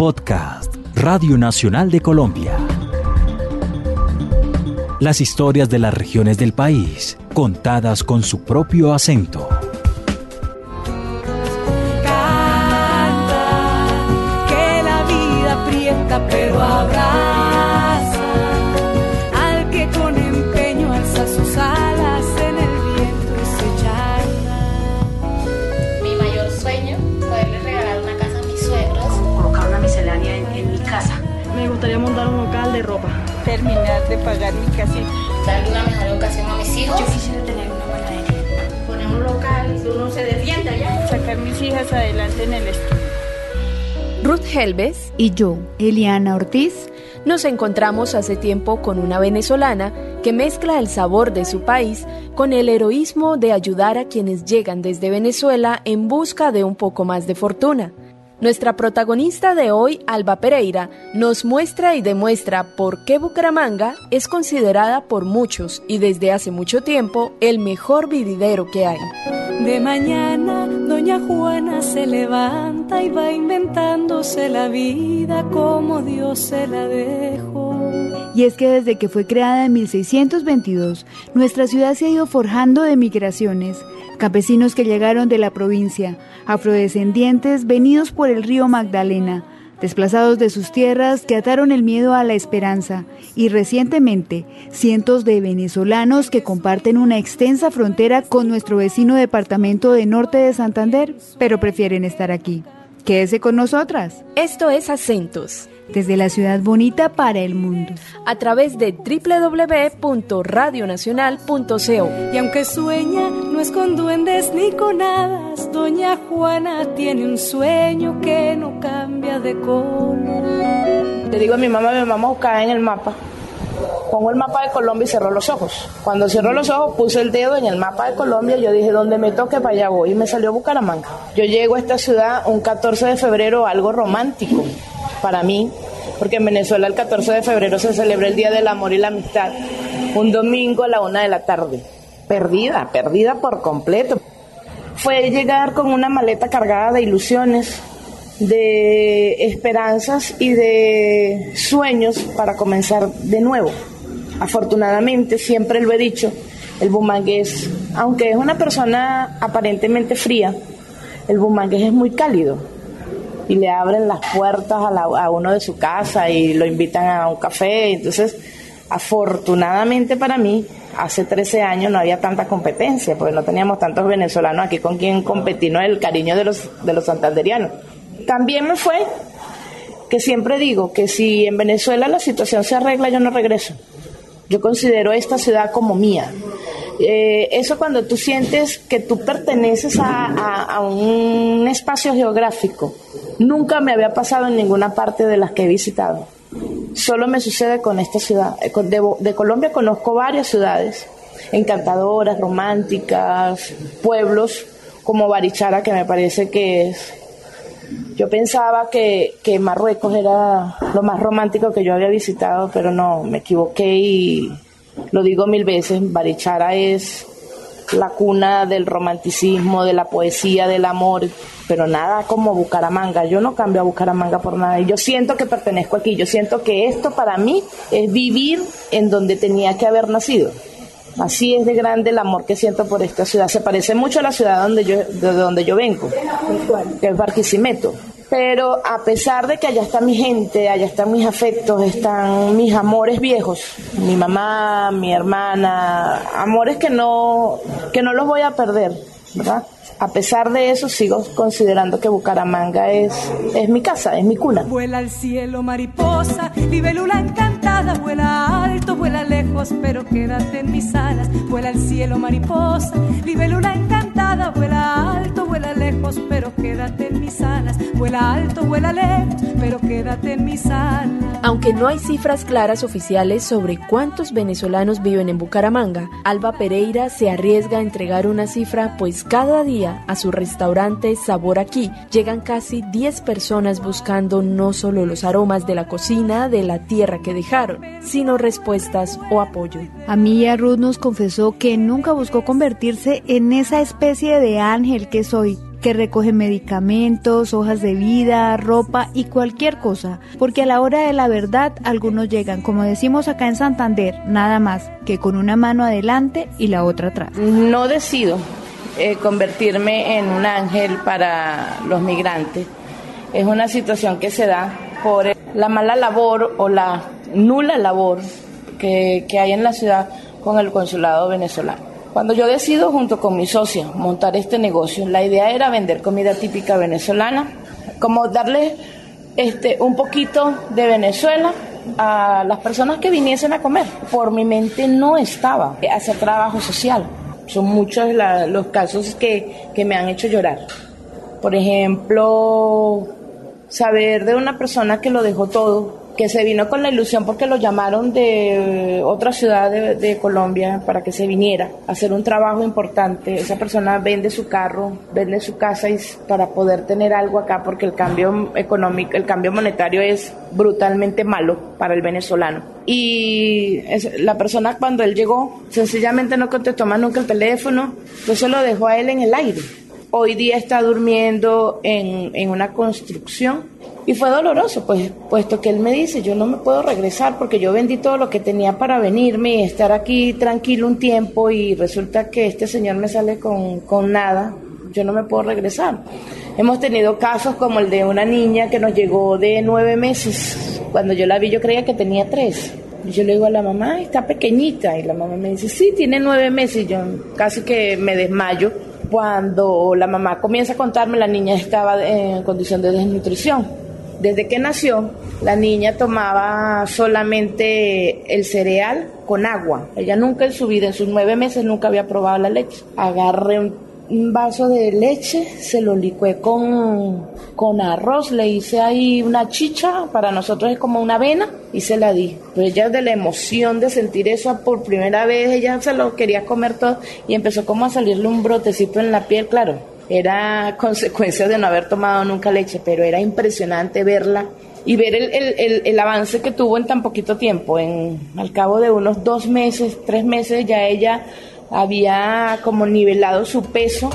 Podcast, Radio Nacional de Colombia. Las historias de las regiones del país, contadas con su propio acento. Sacar mis hijas adelante en el estudio. Ruth Helves Y yo, Eliana Ortiz, nos encontramos hace tiempo con una venezolana que mezcla el sabor de su país con el heroísmo de ayudar a quienes llegan desde Venezuela en busca de un poco más de fortuna. Nuestra protagonista de hoy, Alba Pereira, nos muestra y demuestra por qué Bucaramanga es considerada por muchos y desde hace mucho tiempo el mejor vividero que hay. De mañana, doña Juana se levanta y va inventándose la vida como Dios se la dejó. y es que desde que fue creada en 1622, nuestra ciudad se ha ido forjando de migraciones, campesinos que llegaron de la provincia, afrodescendientes venidos por el río Magdalena, desplazados de sus tierras que ataron el miedo a la esperanza, y recientemente cientos de venezolanos que comparten una extensa frontera con nuestro vecino departamento de norte de Santander, pero prefieren estar aquí. Quédese con nosotras, Esto es Acentos, desde la ciudad bonita para el mundo. a través de www.radionacional.co. Y aunque sueña, no es con duendes ni con hadas, doña Juana tiene un sueño que no cambia de color. Le digo a mi mamá, mi mamá buscaba en el mapa. Pongo el mapa de Colombia y cerró los ojos. Cuando cerró los ojos puse el dedo en el mapa de Colombia y yo dije, donde me toque para allá voy. Y me salió Bucaramanga. Yo llego a esta ciudad un 14 de febrero, algo romántico para mí, porque en Venezuela el 14 de febrero se celebra el Día del Amor y la Amistad. Un domingo a la una de la tarde. Perdida, perdida por completo. Fue llegar con una maleta cargada de ilusiones, de esperanzas y de sueños para comenzar de nuevo. Afortunadamente, siempre lo he dicho, el bumangués, aunque es una persona aparentemente fría, el bumangués es muy cálido y le abren las puertas a, uno de su casa y lo invitan a un café. Entonces, afortunadamente para mí, hace 13 años no había tanta competencia, porque no teníamos tantos venezolanos aquí con quien competir, no el cariño de los, de los santanderianos. También me fue que siempre digo que si en Venezuela la situación se arregla, yo no regreso. Yo considero esta ciudad como mía. Eh, eso cuando tú sientes que tú perteneces a, un espacio geográfico, nunca me había pasado en ninguna parte de las que he visitado. Solo me sucede con esta ciudad. Eh, de Colombia conozco varias ciudades encantadoras, románticas, pueblos como Barichara, que me parece que es yo pensaba que, que Marruecos era lo más romántico que yo había visitado, pero no, me equivoqué y lo digo mil veces, Barichara es la cuna del romanticismo, de la poesía, del amor, pero nada como Bucaramanga. Yo no cambio a Bucaramanga por nada. Y yo siento que pertenezco aquí, yo siento que esto para mí es vivir en donde tenía que haber nacido. Así es de grande el amor que siento por esta ciudad. Se parece mucho a la ciudad donde yo, de donde yo vengo, que es Barquisimeto. Pero a pesar de que allá está mi gente, allá están mis afectos, están mis amores viejos, mi mamá, mi hermana, amores que no, que no los voy a perder, ¿verdad? A pesar de eso, sigo considerando que Bucaramanga es, es mi casa, es mi cuna. Vuela al cielo mariposa, libélula encantada, vuela alto, vuela lejos, pero quédate en mis alas. Vuela al cielo mariposa, libélula encantada, vuela alto, vuela lejos, pero quédate en mis alas. Vuela alto, vuela lejos, pero quédate en mis alas. Aunque no hay cifras claras oficiales sobre cuántos venezolanos viven en Bucaramanga, Alba Pereira se arriesga a entregar una cifra, pues cada día a su restaurante Sabor Aquí llegan casi 10 personas buscando no solo los aromas de la cocina de la tierra que dejaron, sino respuestas o apoyo. A mí Ruth nos confesó que nunca buscó convertirse en esa especie de ángel que soy, que recogen medicamentos, hojas de vida, ropa y cualquier cosa, porque a la hora de la verdad algunos llegan, como decimos acá en Santander, nada más que con una mano adelante y la otra atrás. No decido eh, convertirme en un ángel para los migrantes. Es una situación que se da por la mala labor o la nula labor que, que hay en la ciudad con el consulado venezolano. Cuando yo decido junto con mi socia montar este negocio, la idea era vender comida típica venezolana, como darle este, un poquito de Venezuela a las personas que viniesen a comer. Por mi mente no estaba hacer trabajo social. Son muchos los casos que, que me han hecho llorar. Por ejemplo, saber de una persona que lo dejó todo que se vino con la ilusión porque lo llamaron de otra ciudad de, Colombia para que se viniera a hacer un trabajo importante. Esa persona vende su carro, vende su casa para poder tener algo acá porque el cambio económico, el cambio monetario es brutalmente malo para el venezolano. Y la persona cuando él llegó sencillamente no contestó más nunca el teléfono, entonces lo dejó a él en el aire. Hoy día está durmiendo en, en una construcción y fue doloroso, pues, puesto que él me dice, yo no me puedo regresar porque yo vendí todo lo que tenía para venirme y estar aquí tranquilo un tiempo y resulta que este señor me sale con, con nada, yo no me puedo regresar. Hemos tenido casos como el de una niña que nos llegó de nueve meses. Cuando yo la vi yo creía que tenía tres. Yo le digo a la mamá, está pequeñita. Y la mamá me dice, sí, tiene nueve meses. Yo casi que me desmayo. Cuando la mamá comienza a contarme, la niña estaba en condición de desnutrición. Desde que nació, la niña tomaba solamente el cereal con agua. Ella nunca en su vida, en sus nueve meses, nunca había probado la leche. Agarré un, vaso de leche, se lo licué con, con arroz, le hice ahí una chicha, para nosotros es como una avena, y se la di. Pero ella de la emoción de sentir eso por primera vez, ella se lo quería comer todo y empezó como a salirle un brotecito en la piel, claro era consecuencia de no haber tomado nunca leche, pero era impresionante verla y ver el, avance que tuvo en tan poquito tiempo. En, al cabo de unos dos meses, tres meses, ya ella había como nivelado su peso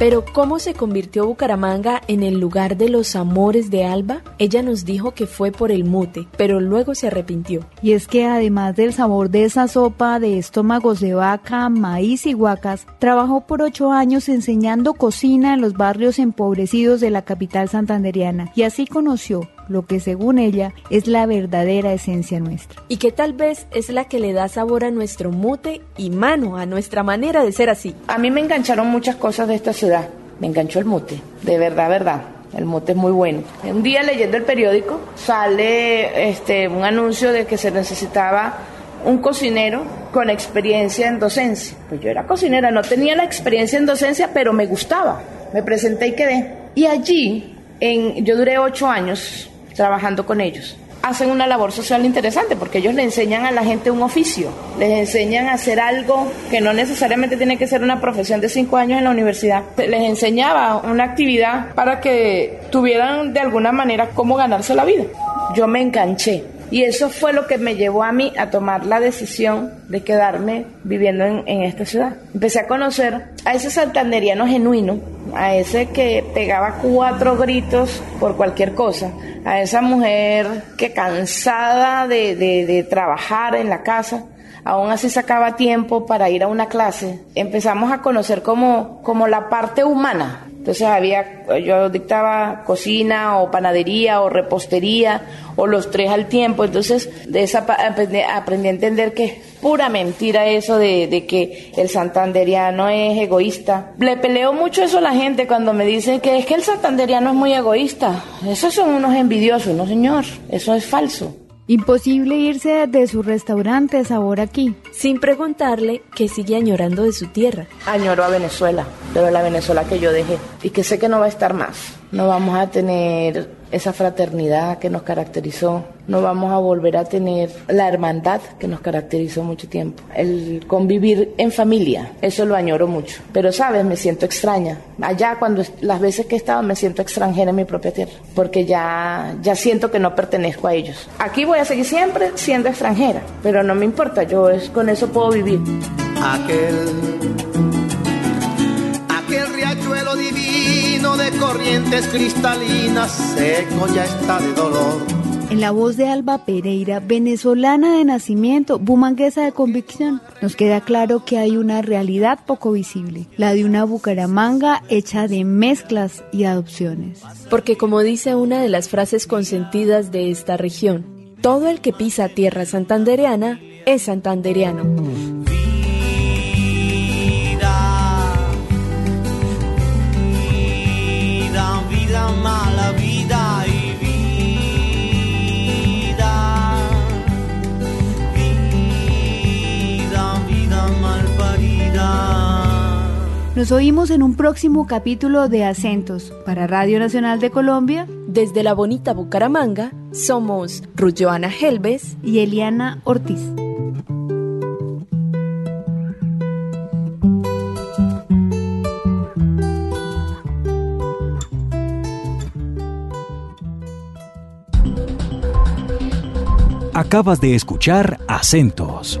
Pero ¿cómo se convirtió Bucaramanga en el lugar de los amores de Alba? Ella nos dijo que fue por el mute, pero luego se arrepintió. Y es que además del sabor de esa sopa de estómagos de vaca, maíz y guacas, trabajó por ocho años enseñando cocina en los barrios empobrecidos de la capital santanderiana y así conoció lo que según ella es la verdadera esencia nuestra. Y que tal vez es la que le da sabor a nuestro mute y mano, a nuestra manera de ser así. A mí me engancharon muchas cosas de esta ciudad. Me enganchó el mute, de verdad, verdad. El mute es muy bueno. Un día leyendo el periódico sale este, un anuncio de que se necesitaba un cocinero con experiencia en docencia. Pues yo era cocinera, no tenía la experiencia en docencia, pero me gustaba. Me presenté y quedé. Y allí, en, yo duré ocho años trabajando con ellos. Hacen una labor social interesante porque ellos le enseñan a la gente un oficio, les enseñan a hacer algo que no necesariamente tiene que ser una profesión de cinco años en la universidad. Les enseñaba una actividad para que tuvieran de alguna manera cómo ganarse la vida. Yo me enganché y eso fue lo que me llevó a mí a tomar la decisión de quedarme viviendo en, esta ciudad. Empecé a conocer a ese santanderiano genuino, a ese que pegaba cuatro gritos por cualquier cosa, a esa mujer que cansada de, de, trabajar en la casa, aún así sacaba tiempo para ir a una clase. Empezamos a conocer como, como la parte humana entonces había, yo dictaba cocina o panadería o repostería o los tres al tiempo. Entonces de esa aprendí, aprendí a entender que es pura mentira eso de, de, que el santanderiano es egoísta. Le peleo mucho eso a la gente cuando me dicen que es que el santanderiano es muy egoísta. Esos son unos envidiosos, no señor, eso es falso. Imposible irse de su restaurante Sabor aquí. Sin preguntarle que sigue añorando de su tierra. Añoro a Venezuela, pero la Venezuela que yo dejé y que sé que no va a estar más. No vamos a tener esa fraternidad que nos caracterizó, no vamos a volver a tener la hermandad que nos caracterizó mucho tiempo. El convivir en familia, eso lo añoro mucho. Pero sabes, me siento extraña. Allá cuando las veces que he estado me siento extranjera en mi propia tierra, porque ya, ya siento que no pertenezco a ellos. Aquí voy a seguir siempre siendo extranjera, pero no me importa, yo es, con eso puedo vivir. Aquel, de corrientes cristalinas, seco ya está de dolor en la voz de Alba Pereira, venezolana de nacimiento, bumanguesa de convicción, nos queda claro que hay una realidad poco visible, la de una Bucaramanga hecha de mezclas y adopciones. Porque como dice una de las frases consentidas de esta región, todo el que pisa tierra santandereana es santandereano. Nos oímos en un próximo capítulo de Acentos para Radio Nacional de Colombia. Desde la bonita Bucaramanga, somos Rulloana Helves y Eliana Ortiz. Acabas de escuchar Acentos